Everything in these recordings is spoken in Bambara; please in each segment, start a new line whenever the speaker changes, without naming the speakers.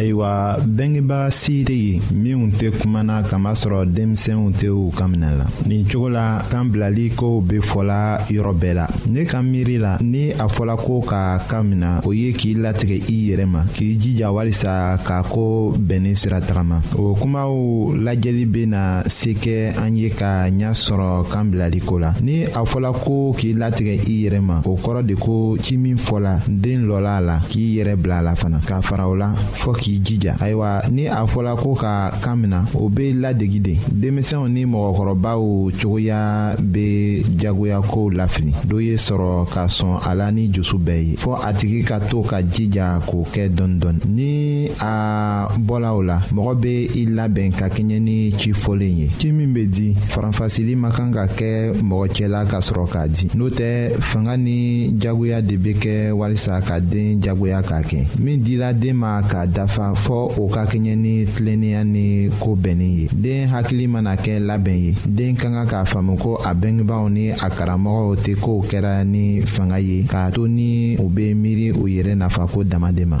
ayiwa
bengebaga si tɛ yen minnu tɛ kumana kamasɔrɔ denmisɛnw tɛ u ka minɛ la nin cogo la kan bilali kow bɛ fɔla yɔrɔ bɛɛ la ne ka miiri la ni a fɔla ko ka ka mina o ye k'i latigɛ i yɛrɛ ma k'i jija walisa ka ko bɛnni sira tagama o kumaw lajɛli bɛ na se kɛ an ye ka ɲɛ sɔrɔ kan bilali ko la ni a fɔla ko k'i latigɛ i yɛrɛ ma o kɔrɔ de ko ci min fɔla den lɔla a la k'i yɛrɛ bila a la fana ka fara o la fɔɔ k'i jija ayiwa ni a fɔla ko ka kan mina o be ladegi de denmisɛnw ni mɔgɔkɔrɔbaw cogoya be jagoya kow lafili do ye sɔrɔ ka sɔn a la ni jusu bɛɛ ye fɔɔ a tigi ka to ka jija k'o kɛ dɔɔni dɔɔni ni a bɔla o la mɔgɔ be i labɛn ka kɛɲɛ ni ci fɔlen ye ci min be di faranfasili man kan ka kɛ mɔgɔ cɛla ka sɔrɔ k'a di n'o tɛ fanga ni jagoya de be kɛ walisa ka ka den jagoya k'a kɛ min dira den ma ka dafa fɔ o ka kɛɲɛ ni tilennenya ni ko bɛnni ye den hakili mana kɛ labɛn ye den ka kan k'a faamu ko a bɛngebaaw ni a karamɔgɔw tɛ kow kɛra ni fanga ye k'a to ni u bɛ miiri u yɛrɛ nafa ko dama de ma.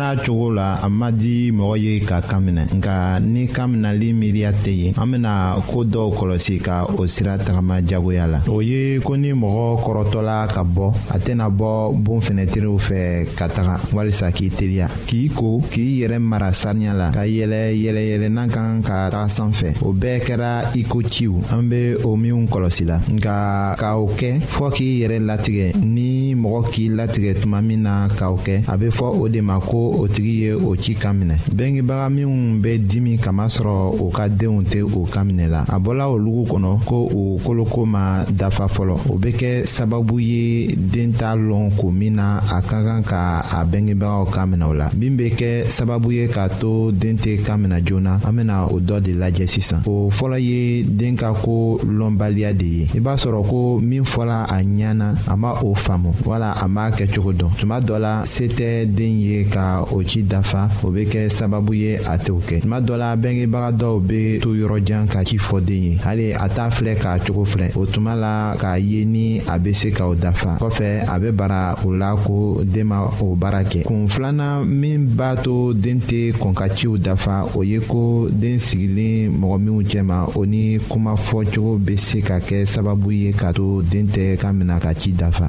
n'a
cogo la a ma di mɔgɔ ye ka kan minɛ nka ni kan minɛli miiriya tɛ yen an bɛna ko dɔw kɔlɔsi ka o sira tagama jagoya la o ye ko ni mɔgɔ kɔrɔtɔla ka bɔ a tɛna bɔ bon fɛnɛtiriw fɛ ka taga walisa k'i teliya k'i ko k'i yɛrɛ mara saniya la ka yɛlɛ yɛlɛyɛlɛnna kan ka taga sanfɛ o bɛɛ kɛra iko ciw an bɛ o minw kɔlɔsi la nka ka o kɛ fɔɔ k'i yɛrɛ latigɛ ni mɔgɔ k'i latigɛ tuma min na ka o kɛ a bɛ fɔ o de ma ko o tigi ye o ci kan minɛ bengebaga minw bɛ dimi kamasɔrɔ u ka denw tɛ u kan minɛ la a bɔla olugu kɔnɔ ko u koloko ma dafa fɔlɔ o bɛ kɛ sababu ye den t'a lɔn ko min na a ka kan ka a bengebagaw kan minɛ o la min bɛ kɛ sababu ye k'a to den tɛ kan minɛ joona an bɛna o dɔ de lajɛ sisan o fɔlɔ ye den ka ko lɔnbaliya de ye i b'a sɔrɔ ko min fɔla a ɲɛ na a ma o faamu wala a m'a kɛ cogo dɔn tuma dɔ la se tɛ den ye ka o ci dafa o bɛ kɛ sababu ye a t'o kɛ tuma dɔ la bengebaga dɔw bɛ to yɔrɔ jan ka ci fɔ den ye hali a t'a filɛ k'a cogo filɛ o tuma la k'a ye ni a bɛ se ka o dafa kɔfɛ a bɛ bara o la ko den ma o baara kɛ kun filanan min b'a to den tɛ kɔn ka ciw dafa o ye ko den sigilen mɔgɔ minnu cɛma o ni kuma fɔ cogo bɛ se ka kɛ sababu ye ka to den tɛ ka minɛ ka ci dafa.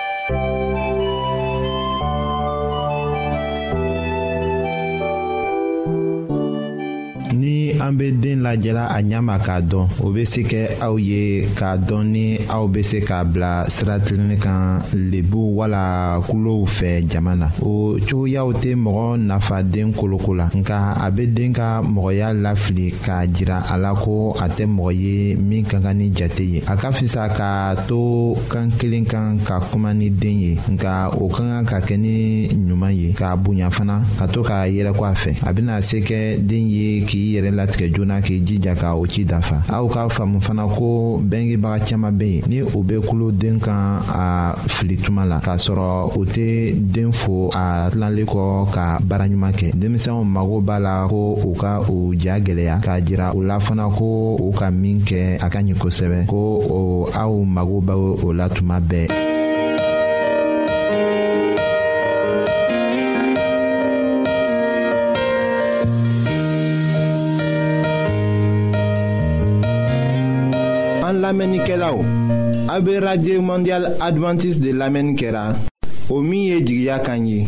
ni an bɛ den lajɛla a ɲɛma k'a dɔn o bɛ se kɛ aw ye k'a dɔn ni aw bɛ se k'a bila sira tilenni kan lebu wala kulow fɛ jama na o cogoyaw tɛ mɔgɔ nafa den koloko la nka a bɛ den ka mɔgɔya lafili k'a jira a la ko a tɛ mɔgɔ ye min ka kan ni jate ye a ka fisa ka a to kan kelen kan ka kuma ni den ye nka o ka kan ka kɛ ni ɲuman ye k'a bonya fana ka to k'a yɛlɛko a fɛ a bɛna se kɛ den ye k'i yɛrɛ latigɛ joona k'i jija ka o ci dafa aw k'a faamu fana ko bɛngebaga caman bɛ yen ni o bɛ kulo den kan a fili tuma la k'a sɔrɔ o tɛ den fo a tilalen kɔ ka baara ɲuman kɛ denmisɛnw mago b'a la ko u ka u ja gɛlɛya k'a jira u la fana ko ka min kɛ a ka ɲi kosɛbɛ ko o aw mago bɛ o la tuma bɛɛ.
an lamɛnnikɛlaw a bɛ radio mondial adventiste de lamɛnni kɛra o min ye jigiya kan ye.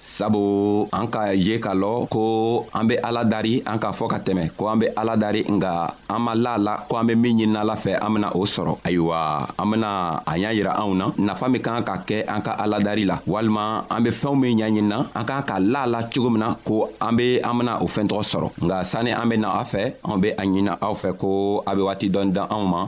sabu an ka ye k'a lɔ ko an
be ala dari an k'a fɔ ka tɛmɛ ko an be ala dari nga an ma la la ko an be min ɲinina ala fɛ an bena o sɔrɔ ayiwa an bena a y'a yira anw na nafa min kan ka kɛ an ka ala dari la walima an be fɛɛnw min ɲaɲinina an kan ka la la cogo min na ko an be an bena o fɛɛn tɔgɔ sɔrɔ nga sanni an bena a fɛ an be a ɲinina aw fɛ ko a be waati dɔn dan anw ma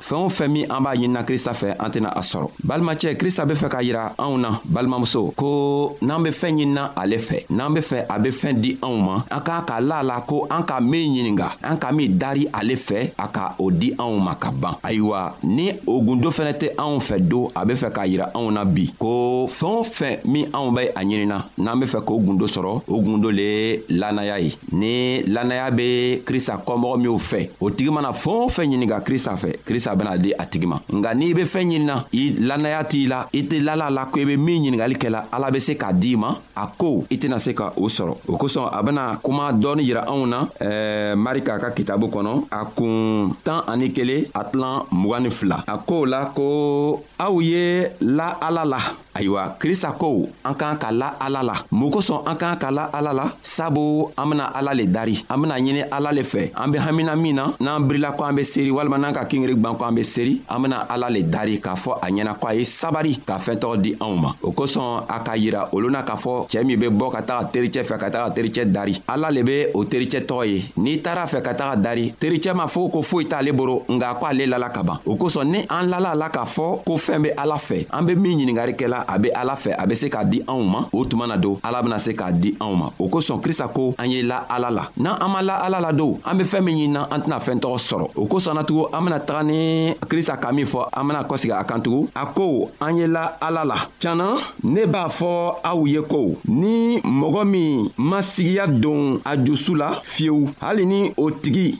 fɛɛn o fɛn min an b'a ɲinina krista fɛ an tɛna a sɔrɔ balimacɛ krista be fɛ k'a yira anw na balimamuso ko n'an be fɛɛn ɲinina ale fɛ n'an be fɛ a be fɛɛn di anw ma an k'a k'a la la ko an ka min ɲininga an ka min dari ale fɛ a ka o di anw ma ka ban ayiwa ni o gundo fɛnɛ tɛ anw fɛ don a be fɛ k'a yira anw na bi ko fɛɛn o fɛn min anw bɛ a ɲinina n'an be fɛ k'o gundo sɔrɔ o gundo le lannaya ye ni lannaya be krista kɔmɔgɔ minw fɛ o tigi mana fɛɛn o fɛn ɲininka krista fɛ krista bena di a tigi ma nka n'i be fɛɛn ɲinina i lannaya t'i la i tɛ lala la ko i be min ɲiningali kɛla ala be se k'a di ma a ko i tɛna se ka o sɔrɔ o kosɔn a bena kuma dɔɔni yira anw na ɛɛ marika ka kitabu kɔnɔ a kun tan ani kelen a tilan mugan ni fila a koo la ko aw ye la ala la ayiwa krista ko an k'an ka la ala la mun kosɔn an k'an ka la ala la sabu an bena ala le dari an bena ɲini ala le fɛ an be hamina min na n'an birila ko an be seri walima n'an ka kingeri gwan ko an be seri an bena ala le dari k'a fɔ a ɲɛna ko a ye sabari ka fɛɛn tɔgɔ di anw ma o kosɔn a k'a yira olu na k'a fɔ cɛɛ min be bɔ ka taga tericɛ fɛ ka taga tericɛ dari ala le be o tericɛ tɔgɔ ye n'i taara fɛ ka taga dari tericɛ m'a fɔ ko foyi t'ale boro nka ko ale lala ka ban o kosɔn ni an lala la k'a fɔ ko fɛɛn be ala fɛ an be min ɲiningari kɛla a be ala fɛ a be se k'a di anw ma o tuma na don ala bena se k'a di anw ma o kosɔn krista ko an ye la ala la n'an an ma la ala la don an be fɛɛn min ɲinina an tɛna fɛɛn tɔgɔ sɔrɔ o kosɔn natugun an bena taga ni krista ka min fɔ an bena kɔsegi a kan tugun a ko an ye la ala la canna ne b'a fɔ aw ye ko ni mɔgɔ min ma sigiya don a jusu la fiyewu hali ni o tigi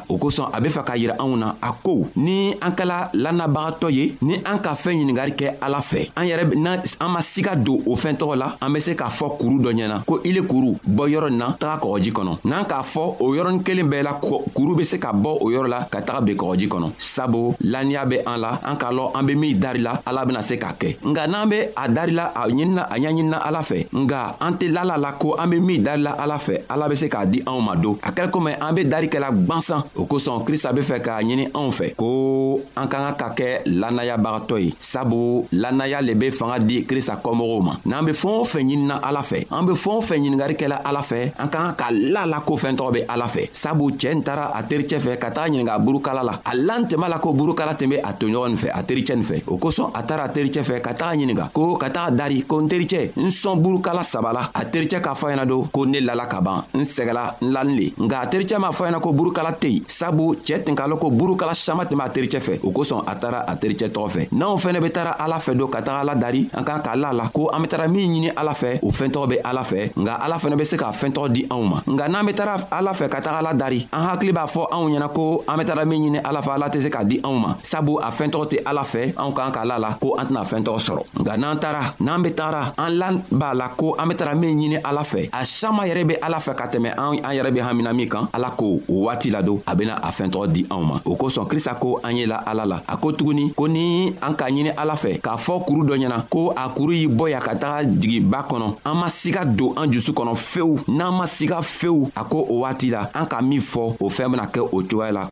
o kosɔn a be fɛ k'a yira anw na a ko ni an kɛla lannabagatɔ ye ni an ka fɛɛn ɲiningari kɛ ala fɛ an yɛrɛ na an ma siga don o fɛɛn tɔgɔ la an be se k'a fɔ kuru dɔ ɲɛna ko ile kuru bɔ yɔrɔ nin na taga kɔgɔji kɔnɔ n'an k'a fɔ o yɔrɔnin kelen bɛɛ la kuru be se ka bɔ o yɔrɔ la ka taga be kɔgɔji kɔnɔ sabu laniya be an la an k'a lɔn an be min dari la ala bena se k'a kɛ nka n'an be a dari la a ɲinina a ɲaɲinina ala fɛ nga an tɛ lala la ko an be min dari la ala fɛ ala be se k'a di anw ma don a kɛra komi an be dari kɛla gwansan o kosɔn krista be fɛ k'a ɲini anw fɛ ko an ka kan ka kɛ lannayabagatɔ ye sabu lannaya le be fanga di krista kɔmɔgɔw ma n'an be fɛɛn o fɛn ɲinina ala fɛ an be fɛɛn o fɛn ɲiningari kɛla ala fɛ an ka kan ka la la ko fɛn tɔgɔ be ala fɛ sabu cɛɛ n tara a tericɛ fɛ ka taga ɲininga burukala la a lan tɛma la ko burukala tun be a toɲɔgɔn nin fɛ a tericɛ nin fɛ o kosɔn a tara a tericɛ fɛ ka taga ɲininga ko ka taga dari ko n tericɛ n sɔn burukala saba la a tericɛ k'a fɔ ɲɛna don ko ne lala ka ban n sɛgɛla n lani le nka a tericɛ m'a fɔ ɲɛna ko burukala tɛ yen sabu cɛɛ tinkalo ko burukala sama tɛmɛ a tericɛ fɛ o kosɔn a taara a tericɛ tɔgɔ fɛ n'anw fɛnɛ be taara ala fɛ don ka taga ala dari an kan k'a la la ko an be taara min ɲini ala fɛ o fɛɛn tɔgɔ be ala fɛ nka ala fɛnɛ be se k'a fɛɛn tɔgɔ di anw ma nka n'an be taara ala fɛ ka taga ala dari an hakili b'a fɔ anw ɲɛna ko an be taara min ɲini ala fɛ ala tɛ se k'a di anw ma sabu a fɛɛn tɔgɔ tɛ ala fɛ anw kan k'a la la ko an tɛna fɛɛn tɔgɔ sɔrɔ nka n'an taara n'an be taara an lan b'a la ko an be taara min ɲini ala fɛ a saman yɛrɛ be ala fɛ ka tɛmɛ an yɛrɛ be hamina min kan ala ko o waati la don a bena a fɛɛn tɔgɔ di anw ma o kosɔn krista ko an ye la ala la a ko tuguni ko ni an k'a ɲini ala fɛ k'a fɔ kuru dɔ ɲɛna ko a kuru y'i bɔ ya ka taga jigi ba kɔnɔ an ma siga don an jusu kɔnɔ fewu n'an ma siga fewu a ko o waati la an ka min fɔ o fɛɛn bena kɛ o cogoya la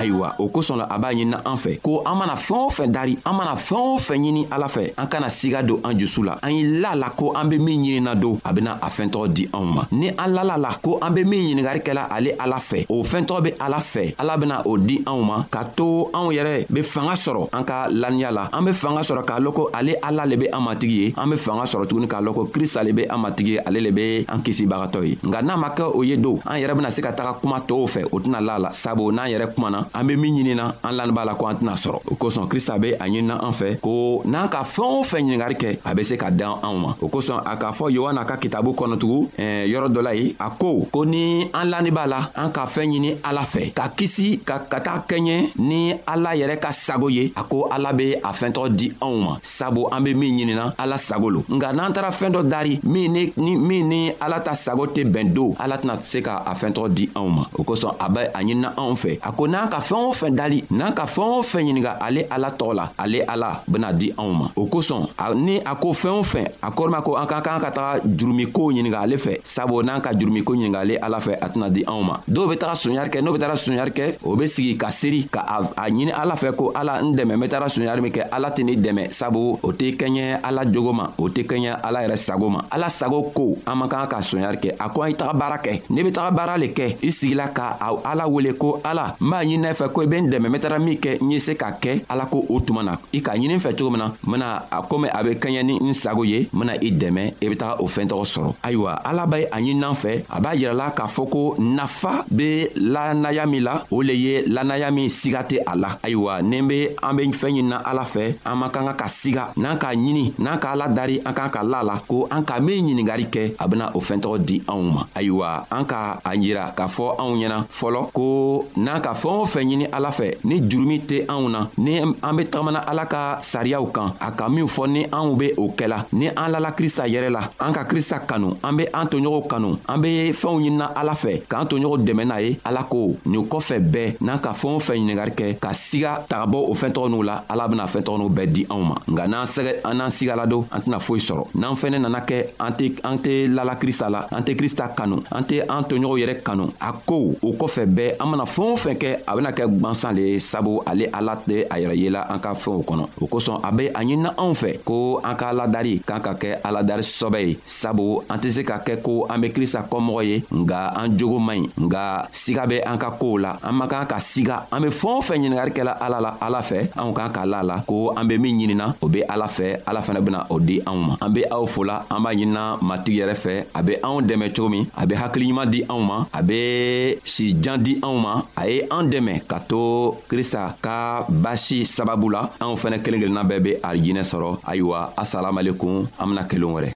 ayiwa o kosɔn la a b'a ɲinina an fɛ ko an mana fɛɛn o fɛn dari an mana fɛɛn o fɛn ɲini ala fɛ an kana siga don an jusu la an ye la la ko an be min ɲinina don a bena a fɛɛn tɔgɔ di anw ma ni an lala la ko an be min ɲiningari kɛla ale ala fɛ o fɛɛn tɔgɔ be ala fɛ ala bena o di anw ma ka to anw yɛrɛ be fanga sɔrɔ an ka laniya la an be fanga sɔrɔ k'a lɔn ko ale ala le be an matigi ye an be fanga sɔrɔ tuguni k'a lɔn ko krista le be an matigi ye ale le be an kisibagatɔ ye nka n'a ma kɛ o ye don an yɛrɛ bena se ka taga kuma tɔɔw fɛ o tɛna la la sabu n'an yɛrɛ kumana an be min ɲinina an lani b'a la ko an tɛna sɔrɔ o kosɔn krista be a ɲinina an fɛ ko n'an ka fɛɛn o fɛn ɲiningari kɛ a be se ka dan anw ma o kosɔn a k'a fɔ yohana ka kitabu kɔnɔtugu yɔrɔ dɔ la ye ko ko ni an lani b'a la an ka fɛɛn ɲini ala fɛ ka kisi ka ka taa kɛɲɛ ni ala yɛrɛ ka sago ye a ko ala be a fɛntɔgɔ di anw ma sabu an be min ɲinina ala sago lo nka n'an taara fɛɛn dɔ dari min ni, ni, min ni ala ta sago tɛ bɛn do ala tɛna se ka a fɛntɔgɔ di anw ma o kosɔn a bɛ a ɲinina anw fɛ a ko n'an ka fɛɛn o fɛn dali n'an ka fɛɛn o fɛn ɲininka ale ala tɔgɔ la ale ala bena di anw ma o kosɔn ni a ko fɛɛn o fɛn a kɔrɔma ko an ka kan ka taga jurumikow ɲininka ale fɛ sabu n'an ka jurumiko ɲiningale ala fɛ a tɛna di anw ma dɔw be taga soɲari kɛ n'o be taga soɲari kɛ o be sigi ka seri ka a ɲini ala fɛ ko ala n dɛmɛ n be taga soɲari min kɛ ala tɛ ne dɛmɛ sabu o tɛ kɛɲɛ ala jogo ma o tɛ kɛɲɛ ala yɛrɛ sago ma ala sago ko an man kan ka soɲari kɛ a ko an i taga baara kɛ ne be taga baara le kɛ i sigila ka ala wele ko ala n b'a ɲini ne fɛ ko i be n dɛmɛ n be taga min kɛ n ye se ka kɛ ala ko o tuma na i k'a ɲini fɛ cogo min na n bena a komi a bɛ kaɲɛ ni n sago ye n bena i dɛmɛ i be taga o fɛɛn tɔgɔ sɔrɔ ayiwa ala b'a ye a ɲininan fɛ a b'a yirala k'a fɔ ko nafa be lanaya min la o le ye lanaya min siga tɛ a la ayiwa ni be an be fɛɛn ɲinina ala fɛ an man kan ka ka siga n'an k'a ɲini n'an ka ala dari an kan ka la la ko an ka min ɲiningari kɛ a bena o fɛɛn tɔgɔ di anw ma ayiwa an ka a yira k'a fɔ anw ɲɛna fɔlɔ ko n'a ka fɛɛn o fɛn ɲini ala fɛ ni jurumi tɛ anw na ni an be tagamana ala ka sariyaw kan a ka minw fɔ ni anw be o kɛla ni an lala krista yɛrɛ la an ka krista kanu an be an toɲɔgɔnw kanu an be fɛnw ɲinina ala fɛ k'an toɲɔgɔn dɛmɛ n'a ye ala ko nin kɔfɛ bɛɛ n'an ka fɛɛn o fɛn ɲiningari kɛ ka siga tagabɔ o fɛɛn tɔgɔ n'u la ala bena fɛɛn tɔgɔ n'u bɛɛ di anw ma nka n'an sɛgɛ an n'an sigaladon an tɛna foyi sɔrɔ n'an fɛnɛ nana kɛ an tɛ an tɛ lala krista la an tɛ krista kanu an tɛ an toɲɔgɔnw yɛrɛ kanu a ko o kɔfɛ bɛɛ an mana fɛn o fɛn kɛ a bena kɛ gwansan le ye sabu ale ala tɛ a yɛrɛ yela an ka fɛnw kɔnɔ o kosɔn a be a ɲinina anw fɛ ko an ka aladari k'an ka kɛ aladari sɔbɛ ye sabu an tɛ se ka kɛ ko an be krista kɔmɔgɔ ye nga an jogo man ɲi nga siga be an ka koow la an man kan ka siga an be fɛɛn o fɛn ɲiningari kɛla ala la ala fɛ anw kan k'a la la ko an be min ɲinina o be ala fɛ ala fɛnɛ bena o di anw ma an be aw fola an b'a ɲinina matigi yɛrɛ fɛ a bɛ anw dɛmɛ cogo min a bɛ hakili ɲuman di anw ma a bɛ si jan di anw ma a ye an dɛmɛ ka to krista ka basi sababu la anw fɛnɛ kelen kelenna bɛɛ bɛ arijinɛ sɔrɔ ayiwa asalamalekun an bena kelen wɛrɛ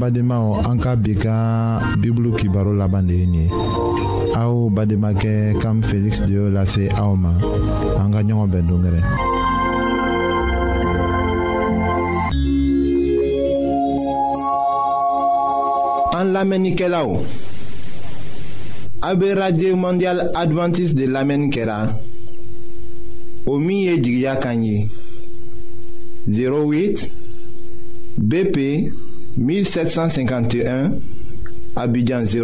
badenmaw an ka bi ka bibulu kibaro laban de ye nin ye aw bademakɛ kam feliksi de y'o lase aw ma an ka ɲɔgɔn bɛn dongɛrɛ
an lamɛnnikɛlaw a be radio mondial adventiste de lamɛnni kɛra o min ye jigiya kan ye 08 BP 1751 Abidjan 0